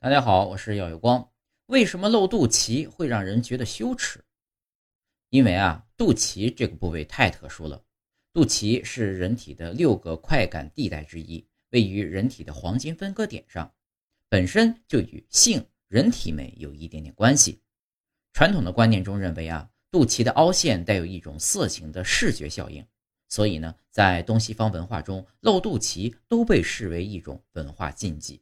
大家好，我是耀有光。为什么露肚脐会让人觉得羞耻？因为啊，肚脐这个部位太特殊了。肚脐是人体的六个快感地带之一，位于人体的黄金分割点上，本身就与性、人体美有一点点关系。传统的观念中认为啊，肚脐的凹陷带有一种色情的视觉效应，所以呢，在东西方文化中，露肚脐都被视为一种文化禁忌。